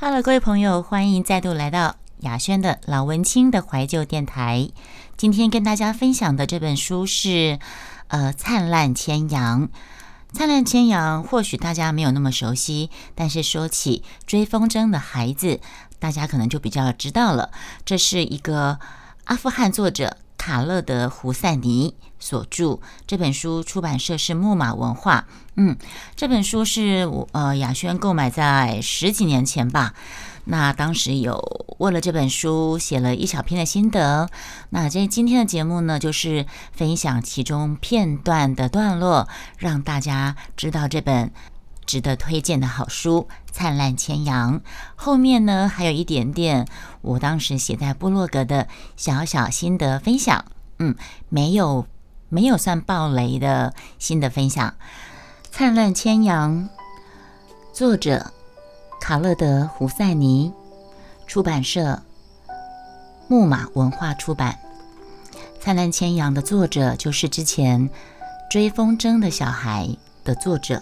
Hello，各位朋友，欢迎再度来到雅轩的老文青的怀旧电台。今天跟大家分享的这本书是呃《灿烂千阳》。《灿烂千阳》或许大家没有那么熟悉，但是说起追风筝的孩子，大家可能就比较知道了。这是一个阿富汗作者。卡勒德·胡塞尼所著这本书，出版社是木马文化。嗯，这本书是我呃雅轩购买在十几年前吧。那当时有为了这本书写了一小篇的心得。那这今天的节目呢，就是分享其中片段的段落，让大家知道这本。值得推荐的好书《灿烂千阳》，后面呢还有一点点我当时写在部落格的小小心得分享。嗯，没有没有算暴雷的心得分享，《灿烂千阳》作者卡勒德·胡塞尼，出版社木马文化出版，《灿烂千阳》的作者就是之前《追风筝的小孩》的作者。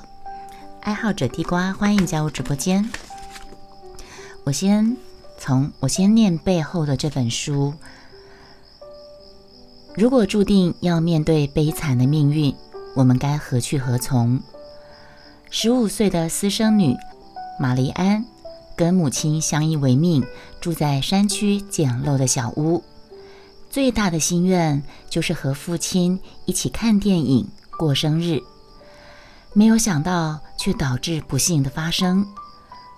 爱好者地瓜，欢迎加入直播间。我先从我先念背后的这本书。如果注定要面对悲惨的命运，我们该何去何从？十五岁的私生女玛丽安跟母亲相依为命，住在山区简陋的小屋。最大的心愿就是和父亲一起看电影、过生日。没有想到，却导致不幸的发生，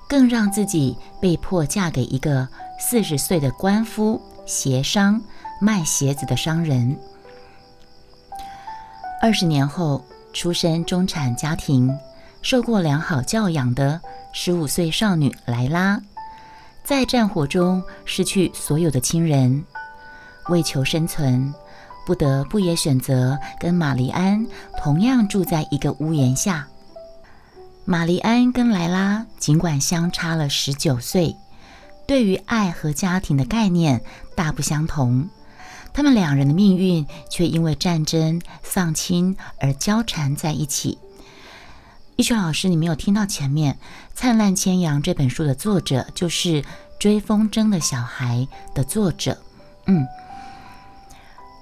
更让自己被迫嫁给一个四十岁的官夫、鞋商、卖鞋子的商人。二十年后，出身中产家庭、受过良好教养的十五岁少女莱拉，在战火中失去所有的亲人，为求生存。不得不也选择跟玛丽安同样住在一个屋檐下。玛丽安跟莱拉尽管相差了十九岁，对于爱和家庭的概念大不相同。他们两人的命运却因为战争丧亲而交缠在一起。玉泉老师，你没有听到前面《灿烂千阳》这本书的作者就是《追风筝的小孩》的作者，嗯。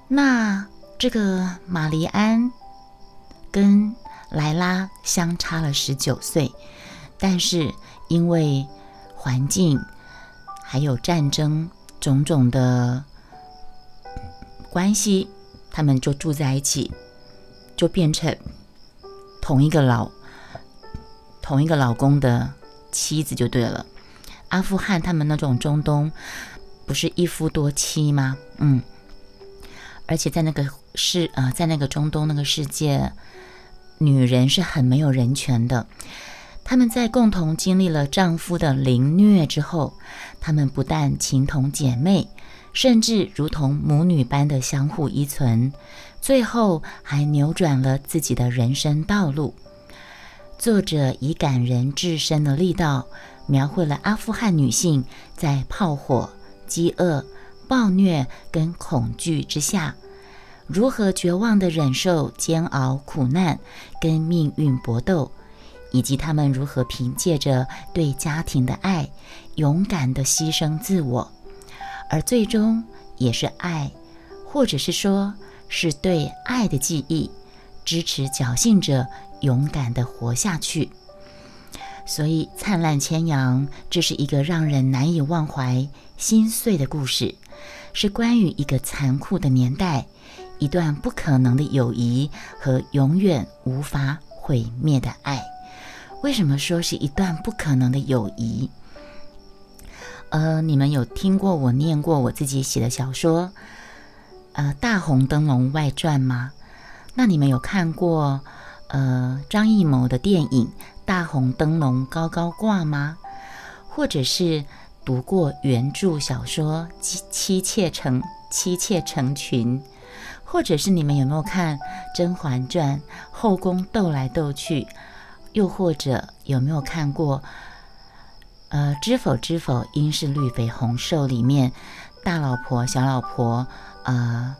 那这个玛丽安跟莱拉相差了十九岁，但是因为环境还有战争种种的关系，他们就住在一起，就变成同一个老同一个老公的妻子就对了。阿富汗他们那种中东不是一夫多妻吗？嗯。而且在那个世呃，在那个中东那个世界，女人是很没有人权的。他们在共同经历了丈夫的凌虐之后，他们不但情同姐妹，甚至如同母女般的相互依存，最后还扭转了自己的人生道路。作者以感人至深的力道，描绘了阿富汗女性在炮火、饥饿。暴虐跟恐惧之下，如何绝望地忍受煎熬、苦难跟命运搏斗，以及他们如何凭借着对家庭的爱，勇敢地牺牲自我，而最终也是爱，或者是说是对爱的记忆，支持侥幸者勇敢地活下去。所以，灿烂千阳，这是一个让人难以忘怀、心碎的故事。是关于一个残酷的年代，一段不可能的友谊和永远无法毁灭的爱。为什么说是一段不可能的友谊？呃，你们有听过我念过我自己写的小说，呃，《大红灯笼外传》吗？那你们有看过呃张艺谋的电影《大红灯笼高高挂》吗？或者是？读过原著小说《妻妻妾成妻妾成群》，或者是你们有没有看《甄嬛传》？后宫斗来斗去，又或者有没有看过？呃，知否知否，应是绿肥红瘦里面，大老婆小老婆，呃，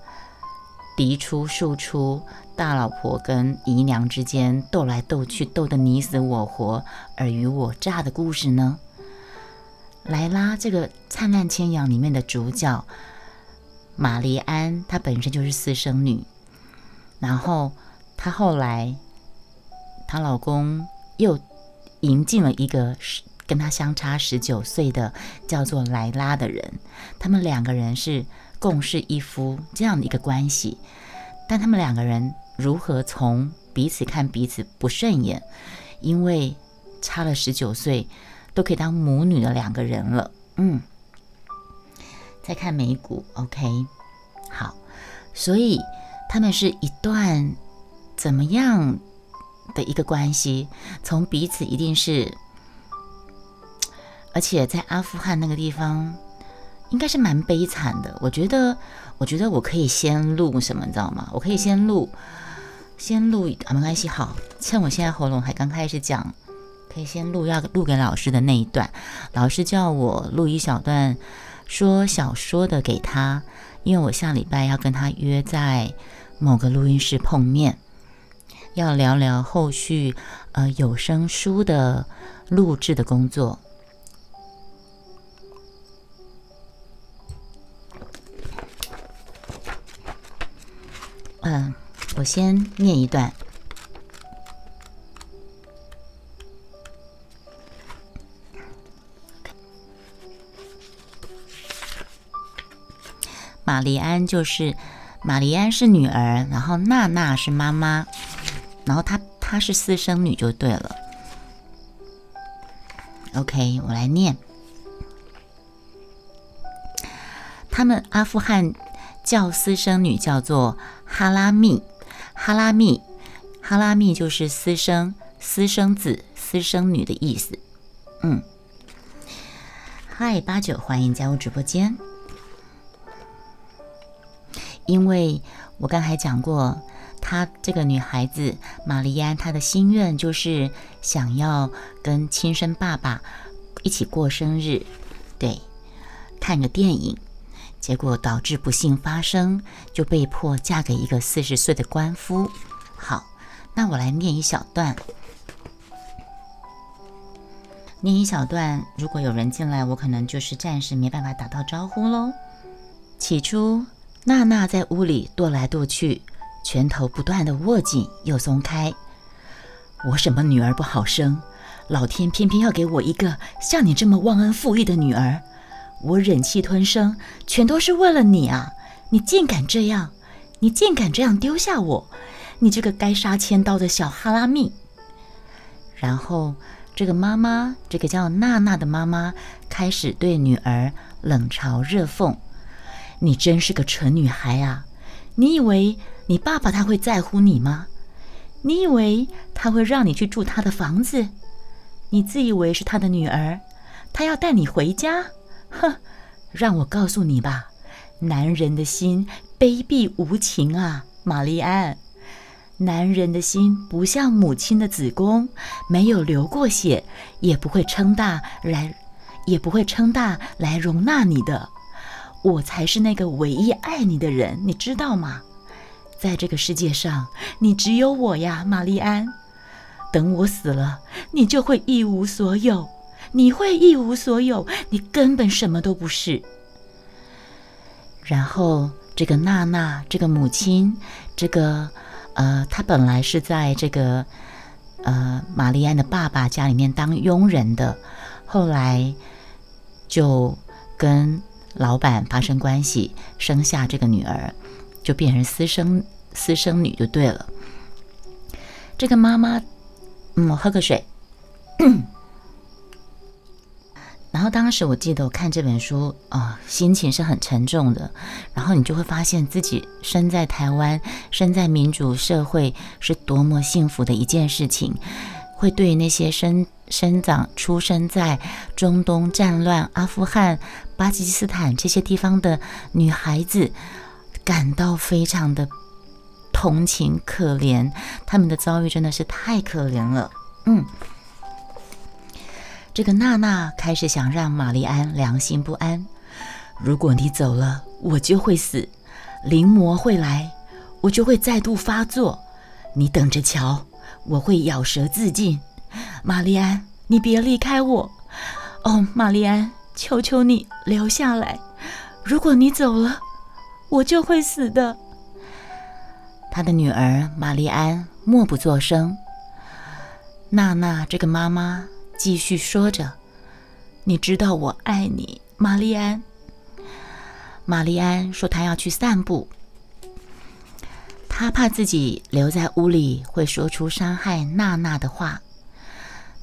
嫡出庶出，大老婆跟姨娘之间斗来斗去，斗得你死我活，尔虞我诈的故事呢？莱拉这个《灿烂千阳》里面的主角玛丽安，她本身就是私生女，然后她后来她老公又迎进了一个跟她相差十九岁的叫做莱拉的人，他们两个人是共侍一夫这样的一个关系，但他们两个人如何从彼此看彼此不顺眼，因为差了十九岁。都可以当母女的两个人了，嗯，再看美股，OK，好，所以他们是一段怎么样的一个关系？从彼此一定是，而且在阿富汗那个地方，应该是蛮悲惨的。我觉得，我觉得我可以先录什么，你知道吗？我可以先录，先录啊，没关系，好，趁我现在喉咙还刚开始讲。可以先录要录给老师的那一段，老师叫我录一小段说小说的给他，因为我下礼拜要跟他约在某个录音室碰面，要聊聊后续呃有声书的录制的工作。嗯，我先念一段。玛丽安就是玛丽安是女儿，然后娜娜是妈妈，然后她她是私生女就对了。OK，我来念。他们阿富汗叫私生女叫做哈拉密，哈拉密，哈拉密就是私生私生子、私生女的意思。嗯，嗨，八九，欢迎加入直播间。因为我刚才讲过，她这个女孩子玛丽安，她的心愿就是想要跟亲生爸爸一起过生日，对，看个电影，结果导致不幸发生，就被迫嫁给一个四十岁的官夫。好，那我来念一小段，念一小段。如果有人进来，我可能就是暂时没办法打到招呼喽。起初。娜娜在屋里跺来跺去，拳头不断的握紧又松开。我什么女儿不好生，老天偏偏要给我一个像你这么忘恩负义的女儿。我忍气吞声，全都是为了你啊！你竟敢这样，你竟敢这样丢下我！你这个该杀千刀的小哈拉密！然后，这个妈妈，这个叫娜娜的妈妈，开始对女儿冷嘲热讽。你真是个蠢女孩啊！你以为你爸爸他会在乎你吗？你以为他会让你去住他的房子？你自以为是他的女儿，他要带你回家？哼！让我告诉你吧，男人的心卑鄙无情啊，玛丽安。男人的心不像母亲的子宫，没有流过血，也不会撑大来，也不会撑大来容纳你的。我才是那个唯一爱你的人，你知道吗？在这个世界上，你只有我呀，玛丽安。等我死了，你就会一无所有。你会一无所有，你根本什么都不是。然后，这个娜娜，这个母亲，这个呃，她本来是在这个呃玛丽安的爸爸家里面当佣人的，后来就跟。老板发生关系，生下这个女儿，就变成私生私生女就对了。这个妈妈，嗯，喝个水。然后当时我记得我看这本书啊，心情是很沉重的。然后你就会发现自己身在台湾，身在民主社会，是多么幸福的一件事情。会对那些生生长、出生在中东战乱、阿富汗、巴基斯坦这些地方的女孩子感到非常的同情、可怜，他们的遭遇真的是太可怜了。嗯，这个娜娜开始想让玛丽安良心不安。如果你走了，我就会死，灵魔会来，我就会再度发作。你等着瞧。我会咬舌自尽，玛丽安，你别离开我。哦，玛丽安，求求你留下来！如果你走了，我就会死的。”他的女儿玛丽安默不作声。娜娜这个妈妈继续说着：“你知道我爱你，玛丽安。”玛丽安说：“她要去散步，她怕自己留在屋里会说出伤害娜娜的话。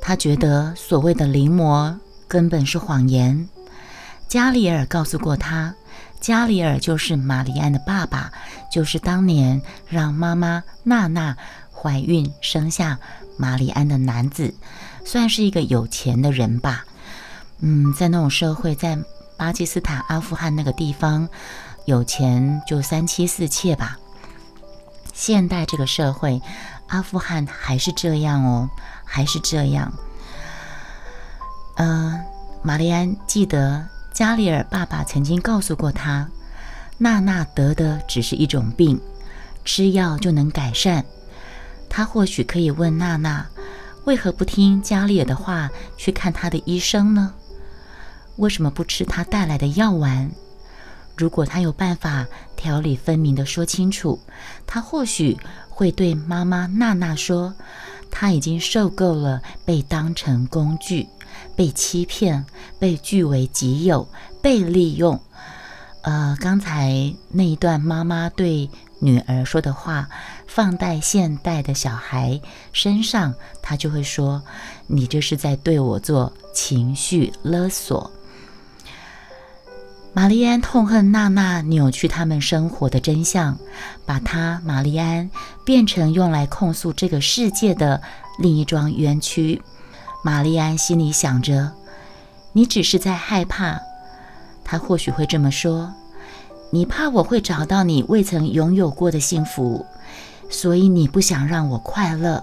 她觉得所谓的临摹根本是谎言。加里尔告诉过她。”加里尔就是玛丽安的爸爸，就是当年让妈妈娜娜怀孕生下玛丽安的男子，算是一个有钱的人吧。嗯，在那种社会，在巴基斯坦、阿富汗那个地方，有钱就三妻四妾吧。现代这个社会，阿富汗还是这样哦，还是这样。呃，玛丽安记得。加里尔爸爸曾经告诉过他，娜娜得的只是一种病，吃药就能改善。他或许可以问娜娜，为何不听加里尔的话去看他的医生呢？为什么不吃他带来的药丸？如果他有办法条理分明地说清楚，他或许会对妈妈娜娜说，他已经受够了被当成工具。被欺骗，被据为己有，被利用。呃，刚才那一段妈妈对女儿说的话，放在现代的小孩身上，他就会说：“你这是在对我做情绪勒索。”玛丽安痛恨娜娜扭曲他们生活的真相，把她玛丽安变成用来控诉这个世界的另一桩冤屈。玛丽安心里想着：“你只是在害怕。”他或许会这么说：“你怕我会找到你未曾拥有过的幸福，所以你不想让我快乐，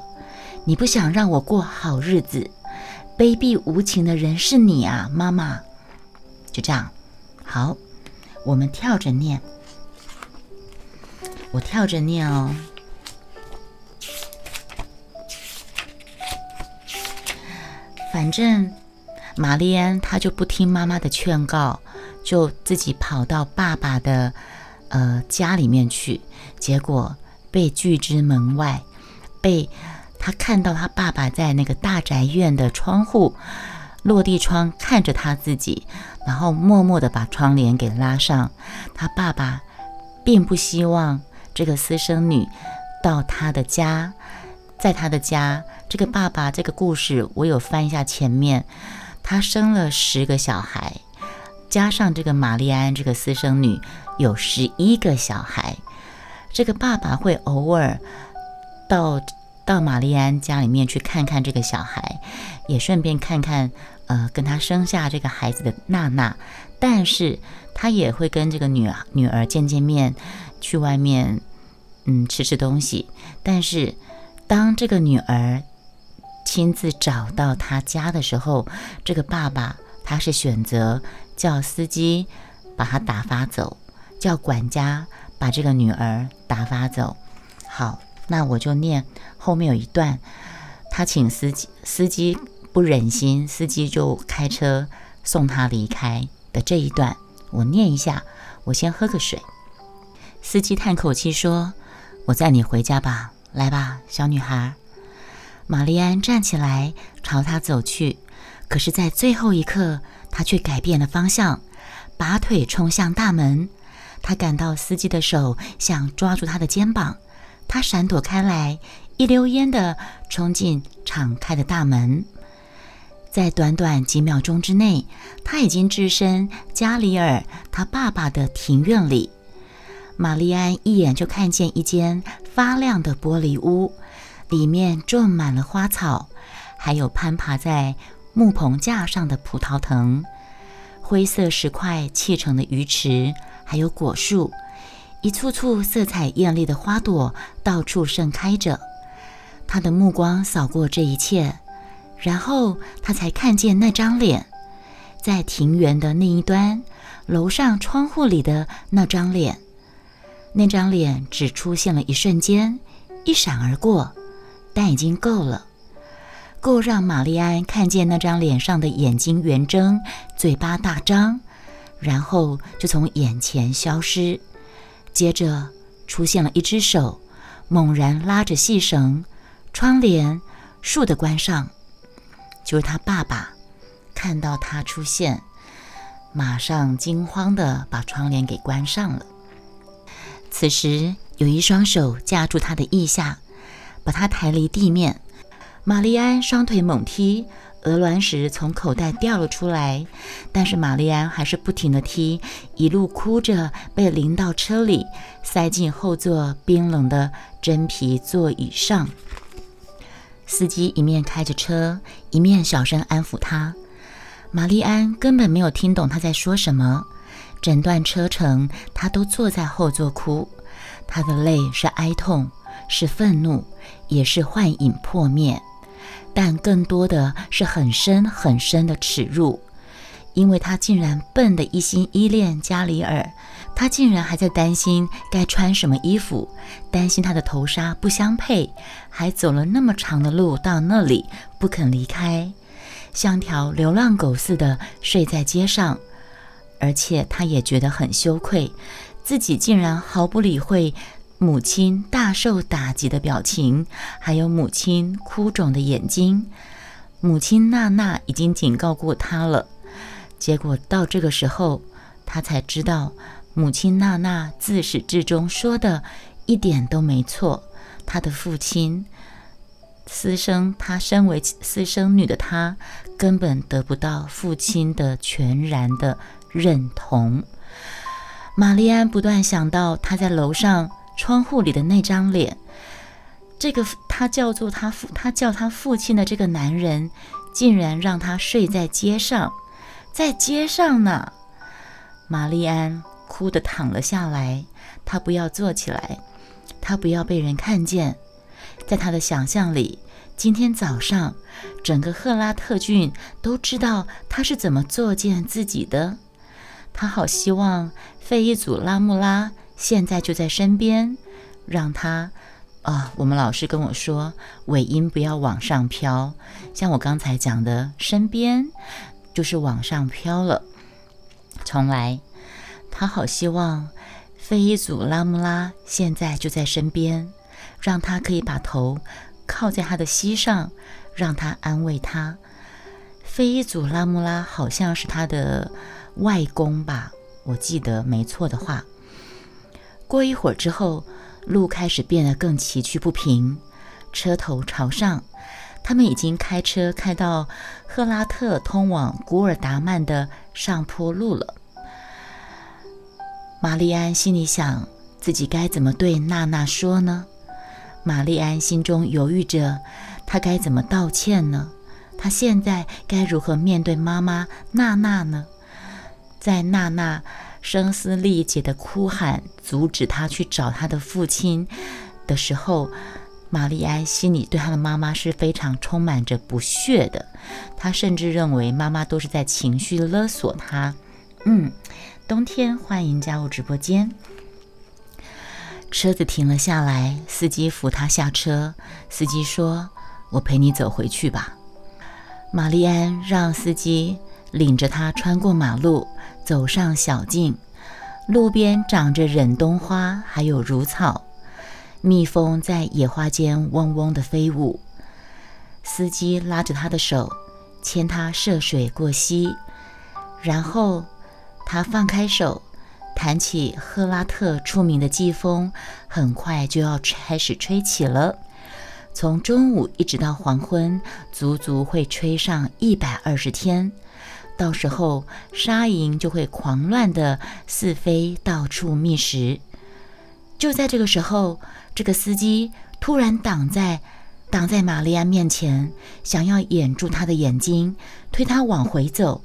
你不想让我过好日子。卑鄙无情的人是你啊，妈妈。”就这样，好，我们跳着念，我跳着念哦。反正玛丽安她就不听妈妈的劝告，就自己跑到爸爸的呃家里面去，结果被拒之门外，被他看到他爸爸在那个大宅院的窗户落地窗看着他自己，然后默默的把窗帘给拉上。他爸爸并不希望这个私生女到他的家，在他的家。这个爸爸，这个故事我有翻一下前面，他生了十个小孩，加上这个玛丽安这个私生女，有十一个小孩。这个爸爸会偶尔到到玛丽安家里面去看看这个小孩，也顺便看看呃跟他生下这个孩子的娜娜，但是他也会跟这个女女儿见见面，去外面嗯吃吃东西。但是当这个女儿亲自找到他家的时候，这个爸爸他是选择叫司机把他打发走，叫管家把这个女儿打发走。好，那我就念后面有一段，他请司机，司机不忍心，司机就开车送他离开的这一段，我念一下。我先喝个水。司机叹口气说：“我载你回家吧，来吧，小女孩。”玛丽安站起来朝他走去，可是，在最后一刻，他却改变了方向，拔腿冲向大门。他感到司机的手想抓住他的肩膀，他闪躲开来，一溜烟地冲进敞开的大门。在短短几秒钟之内，他已经置身加里尔他爸爸的庭院里。玛丽安一眼就看见一间发亮的玻璃屋。里面种满了花草，还有攀爬在木棚架上的葡萄藤，灰色石块砌成的鱼池，还有果树，一簇簇色彩艳丽的花朵到处盛开着。他的目光扫过这一切，然后他才看见那张脸，在庭园的那一端，楼上窗户里的那张脸。那张脸只出现了一瞬间，一闪而过。但已经够了。够让玛丽安看见那张脸上的眼睛圆睁，嘴巴大张，然后就从眼前消失。接着出现了一只手，猛然拉着细绳，窗帘倏地关上。就是他爸爸看到他出现，马上惊慌地把窗帘给关上了。此时有一双手架住他的腋下，把他抬离地面。玛丽安双腿猛踢，鹅卵石从口袋掉了出来，但是玛丽安还是不停地踢，一路哭着被淋到车里，塞进后座冰冷的真皮座椅上。司机一面开着车，一面小声安抚她。玛丽安根本没有听懂他在说什么，整段车程她都坐在后座哭，她的泪是哀痛，是愤怒，也是幻影破灭。但更多的是很深很深的耻辱，因为他竟然笨得一心依恋加里尔，他竟然还在担心该穿什么衣服，担心他的头纱不相配，还走了那么长的路到那里不肯离开，像条流浪狗似的睡在街上，而且他也觉得很羞愧，自己竟然毫不理会。母亲大受打击的表情，还有母亲哭肿的眼睛。母亲娜娜已经警告过他了，结果到这个时候，他才知道，母亲娜娜自始至终说的一点都没错。他的父亲私生，他身为私生女的他，根本得不到父亲的全然的认同。玛丽安不断想到他在楼上。窗户里的那张脸，这个他叫做他父，他叫他父亲的这个男人，竟然让他睡在街上，在街上呢。玛丽安哭的躺了下来，她不要坐起来，她不要被人看见。在她的想象里，今天早上，整个赫拉特郡都知道他是怎么作践自己的。他好希望费伊祖拉穆拉。现在就在身边，让他啊！我们老师跟我说，尾音不要往上飘，像我刚才讲的，身边就是往上飘了。重来，他好希望费伊祖拉穆拉现在就在身边，让他可以把头靠在他的膝上，让他安慰他。费伊祖拉穆拉好像是他的外公吧，我记得没错的话。过一会儿之后，路开始变得更崎岖不平，车头朝上。他们已经开车开到赫拉特通往古尔达曼的上坡路了。玛丽安心里想：自己该怎么对娜娜说呢？玛丽安心中犹豫着，她该怎么道歉呢？她现在该如何面对妈妈娜娜呢？在娜娜。声嘶力竭的哭喊，阻止他去找他的父亲的时候，玛丽安心里对他的妈妈是非常充满着不屑的。他甚至认为妈妈都是在情绪勒索他。嗯，冬天欢迎加入直播间。车子停了下来，司机扶他下车。司机说：“我陪你走回去吧。”玛丽安让司机领着他穿过马路。走上小径，路边长着忍冬花，还有如草，蜜蜂在野花间嗡嗡地飞舞。司机拉着他的手，牵他涉水过溪，然后他放开手，弹起赫拉特出名的季风，很快就要开始吹起了。从中午一直到黄昏，足足会吹上一百二十天。到时候，沙蝇就会狂乱的四飞，到处觅食。就在这个时候，这个司机突然挡在挡在玛丽安面前，想要掩住她的眼睛，推她往回走。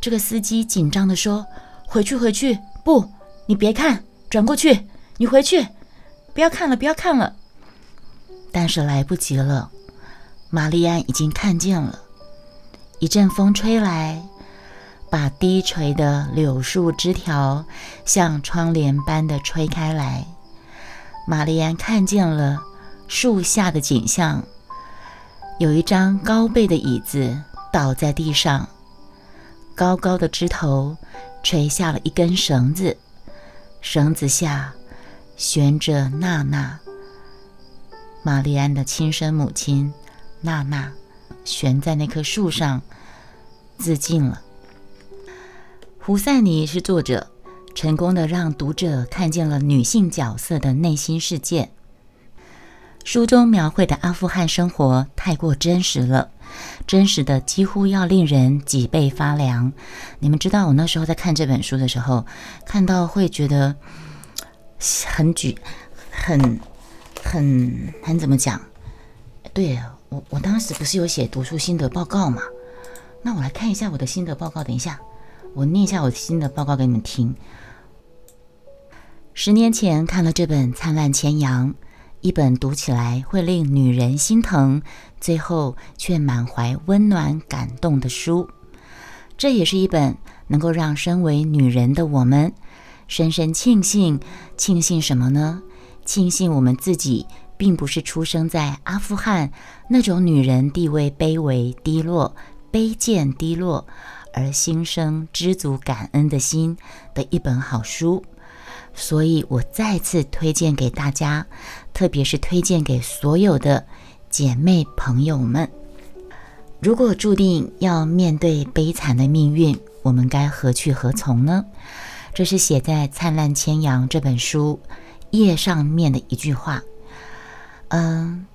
这个司机紧张的说：“回去，回去！不，你别看，转过去，你回去，不要看了，不要看了。”但是来不及了，玛丽安已经看见了。一阵风吹来。把低垂的柳树枝条像窗帘般的吹开来，玛丽安看见了树下的景象。有一张高背的椅子倒在地上，高高的枝头垂下了一根绳子，绳子下悬着娜娜，玛丽安的亲生母亲娜娜，悬在那棵树上自尽了。胡赛尼是作者，成功的让读者看见了女性角色的内心世界。书中描绘的阿富汗生活太过真实了，真实的几乎要令人脊背发凉。你们知道，我那时候在看这本书的时候，看到会觉得很举、很、很、很怎么讲？对我，我当时不是有写读书心得报告吗？那我来看一下我的心得报告。等一下，我念一下我新的报告给你们听。十年前看了这本《灿烂千阳》。一本读起来会令女人心疼，最后却满怀温暖感动的书。这也是一本能够让身为女人的我们深深庆幸，庆幸什么呢？庆幸我们自己并不是出生在阿富汗那种女人地位卑微、低落、卑贱、低落，而心生知足感恩的心的一本好书。所以我再次推荐给大家，特别是推荐给所有的姐妹朋友们。如果注定要面对悲惨的命运，我们该何去何从呢？这是写在《灿烂千阳》这本书页上面的一句话。嗯，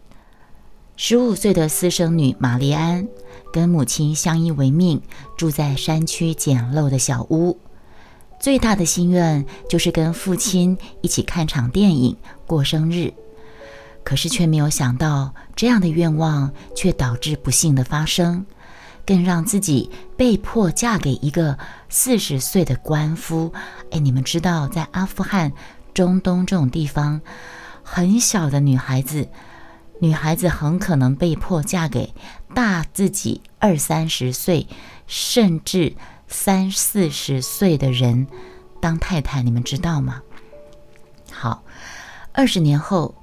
十五岁的私生女玛丽安跟母亲相依为命，住在山区简陋的小屋。最大的心愿就是跟父亲一起看场电影、过生日，可是却没有想到，这样的愿望却导致不幸的发生，更让自己被迫嫁给一个四十岁的官夫。哎，你们知道，在阿富汗、中东这种地方，很小的女孩子，女孩子很可能被迫嫁给大自己二三十岁，甚至。三四十岁的人当太太，你们知道吗？好，二十年后，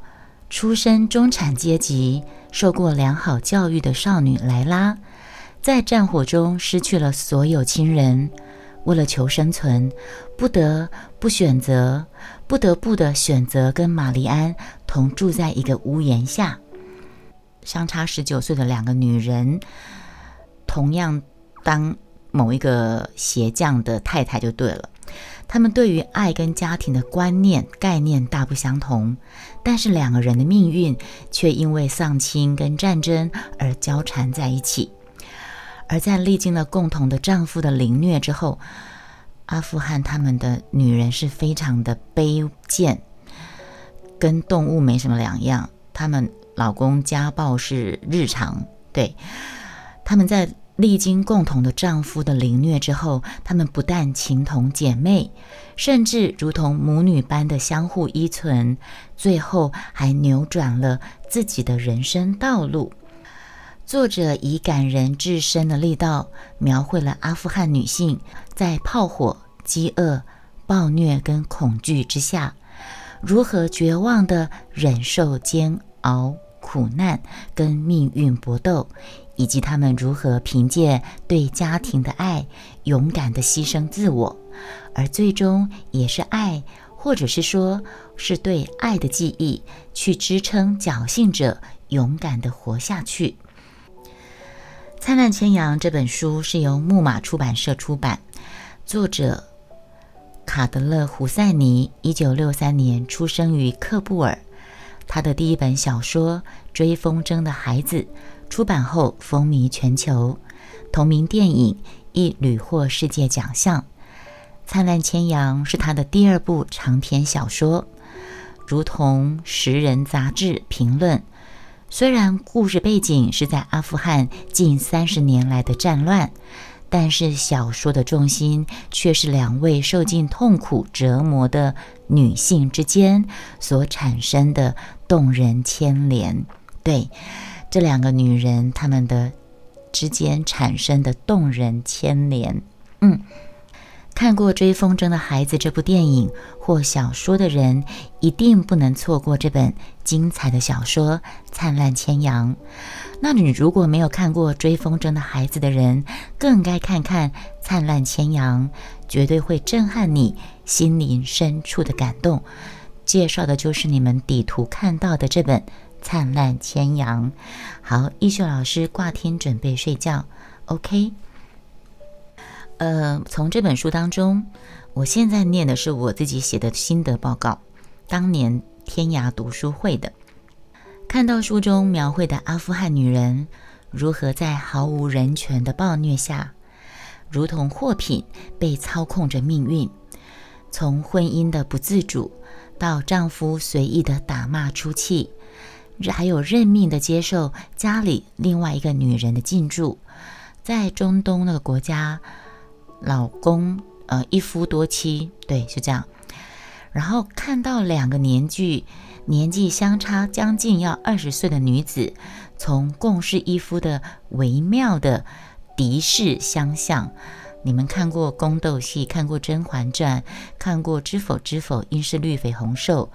出身中产阶级、受过良好教育的少女莱拉，在战火中失去了所有亲人，为了求生存，不得不选择，不得不的选择跟玛丽安同住在一个屋檐下。相差十九岁的两个女人，同样当。某一个鞋匠的太太就对了，他们对于爱跟家庭的观念概念大不相同，但是两个人的命运却因为丧亲跟战争而交缠在一起。而在历经了共同的丈夫的凌虐之后，阿富汗他们的女人是非常的卑贱，跟动物没什么两样。他们老公家暴是日常，对他们在。历经共同的丈夫的凌虐之后，她们不但情同姐妹，甚至如同母女般的相互依存，最后还扭转了自己的人生道路。作者以感人至深的力道，描绘了阿富汗女性在炮火、饥饿、暴虐跟恐惧之下，如何绝望地忍受煎熬、苦难跟命运搏斗。以及他们如何凭借对家庭的爱，勇敢的牺牲自我，而最终也是爱，或者是说是对爱的记忆，去支撑侥幸者勇敢的活下去。《灿烂千阳》这本书是由木马出版社出版，作者卡德勒·胡塞尼，一九六三年出生于喀布尔，他的第一本小说《追风筝的孩子》。出版后风靡全球，同名电影亦屡获世界奖项。《灿烂千阳》是他的第二部长篇小说。如同《时人》杂志评论，虽然故事背景是在阿富汗近三十年来的战乱，但是小说的重心却是两位受尽痛苦折磨的女性之间所产生的动人牵连。对。这两个女人，她们的之间产生的动人牵连，嗯，看过《追风筝的孩子》这部电影或小说的人，一定不能错过这本精彩的小说《灿烂千阳》。那你如果没有看过《追风筝的孩子》的人，更该看看《灿烂千阳》，绝对会震撼你心灵深处的感动。介绍的就是你们底图看到的这本《灿烂千阳》。好，艺秀老师挂听准备睡觉，OK。呃，从这本书当中，我现在念的是我自己写的心得报告，当年天涯读书会的。看到书中描绘的阿富汗女人如何在毫无人权的暴虐下，如同货品被操控着命运，从婚姻的不自主到丈夫随意的打骂出气，还有认命的接受家里另外一个女人的进驻，在中东那个国家。老公，呃，一夫多妻，对，是这样。然后看到两个年纪年纪相差将近要二十岁的女子，从共侍一夫的微妙的敌视相向。你们看过宫斗戏，看过《甄嬛传》，看过《知否知否，应是绿肥红瘦》，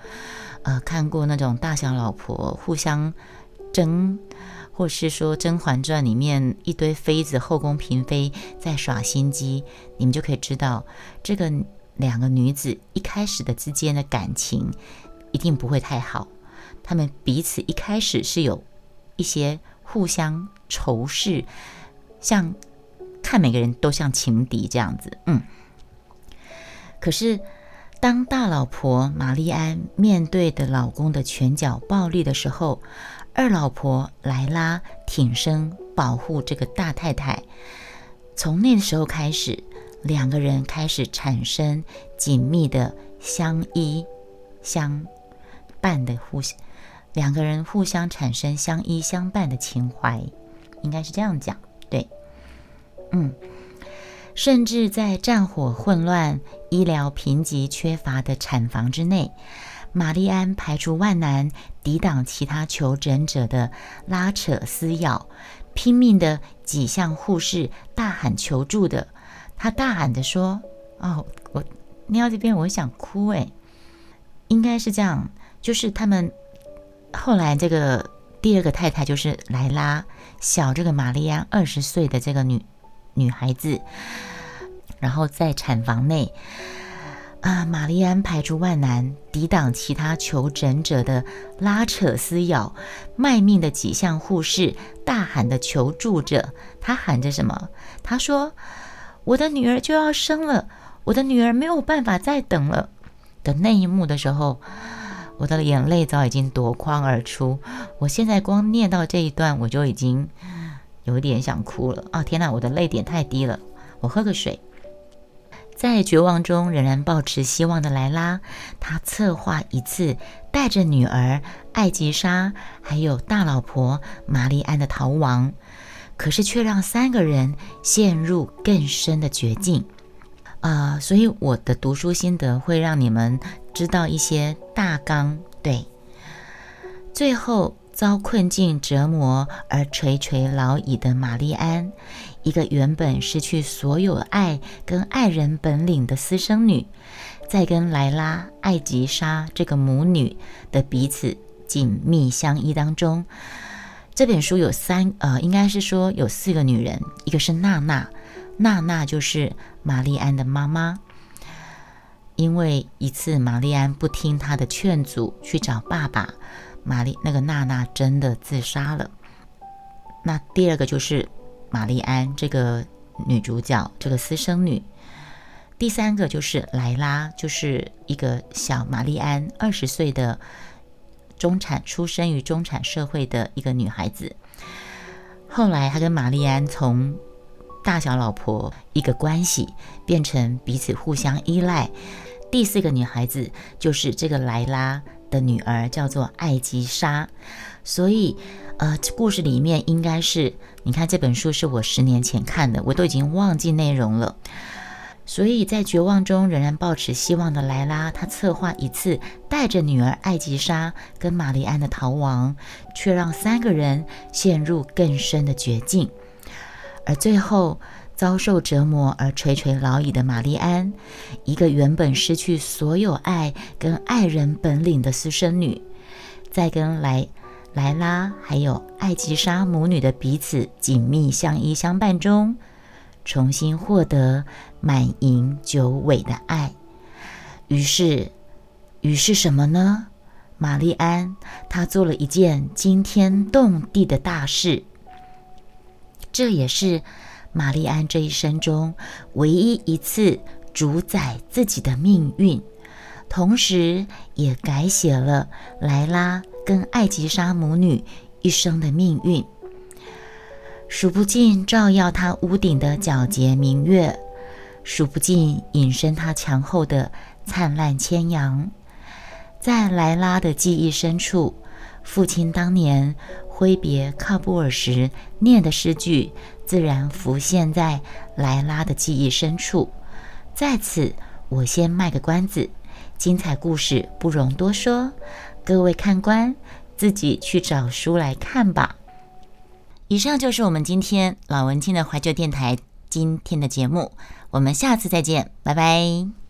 呃，看过那种大小老婆互相争。或是说《甄嬛传》里面一堆妃子、后宫嫔妃在耍心机，你们就可以知道，这个两个女子一开始的之间的感情一定不会太好。她们彼此一开始是有一些互相仇视，像看每个人都像情敌这样子。嗯，可是当大老婆玛丽安面对的老公的拳脚暴力的时候，二老婆莱拉挺身保护这个大太太，从那时候开始，两个人开始产生紧密的相依相伴的互，两个人互相产生相依相伴的情怀，应该是这样讲，嗯，甚至在战火混乱、医疗贫瘠缺乏的产房之内。玛丽安排除万难，抵挡其他求诊者的拉扯撕咬，拼命的挤向护士，大喊求助的。她大喊着说：“哦，我尿到这边，我想哭。哎，应该是这样，就是他们后来这个第二个太太就是莱拉，小这个玛丽安二十岁的这个女女孩子，然后在产房内。”啊！玛丽安排除万难，抵挡其他求诊者的拉扯撕咬，卖命的挤向护士，大喊的求助着。她喊着什么？她说：“我的女儿就要生了，我的女儿没有办法再等了。”的那一幕的时候，我的眼泪早已经夺眶而出。我现在光念到这一段，我就已经有点想哭了啊！天哪，我的泪点太低了，我喝个水。在绝望中仍然保持希望的莱拉，她策划一次带着女儿艾吉莎还有大老婆玛丽安的逃亡，可是却让三个人陷入更深的绝境。啊，所以我的读书心得会让你们知道一些大纲。对，最后。遭困境折磨而垂垂老矣的玛丽安，一个原本失去所有爱跟爱人本领的私生女，在跟莱拉、艾吉莎这个母女的彼此紧密相依当中，这本书有三呃，应该是说有四个女人，一个是娜娜，娜娜就是玛丽安的妈妈，因为一次玛丽安不听她的劝阻去找爸爸。玛丽那个娜娜真的自杀了。那第二个就是玛丽安这个女主角，这个私生女。第三个就是莱拉，就是一个小玛丽安二十岁的中产，出生于中产社会的一个女孩子。后来她跟玛丽安从大小老婆一个关系，变成彼此互相依赖。第四个女孩子就是这个莱拉。的女儿叫做艾吉莎，所以，呃，故事里面应该是，你看这本书是我十年前看的，我都已经忘记内容了。所以在绝望中仍然抱持希望的莱拉，她策划一次带着女儿艾吉莎跟玛丽安的逃亡，却让三个人陷入更深的绝境。而最后，遭受折磨而垂垂老矣的玛丽安，一个原本失去所有爱跟爱人本领的私生女，在跟莱莱拉还有艾吉莎母女的彼此紧密相依相伴中，重新获得满盈久违的爱。于是，于是什么呢？玛丽安她做了一件惊天动地的大事，这也是。玛丽安这一生中唯一一次主宰自己的命运，同时也改写了莱拉跟艾吉莎母女一生的命运。数不尽照耀她屋顶的皎洁明月，数不尽隐身她墙后的灿烂千阳。在莱拉的记忆深处，父亲当年挥别喀布尔时念的诗句。自然浮现在莱拉的记忆深处。在此，我先卖个关子，精彩故事不容多说，各位看官自己去找书来看吧。以上就是我们今天老文青的怀旧电台今天的节目，我们下次再见，拜拜。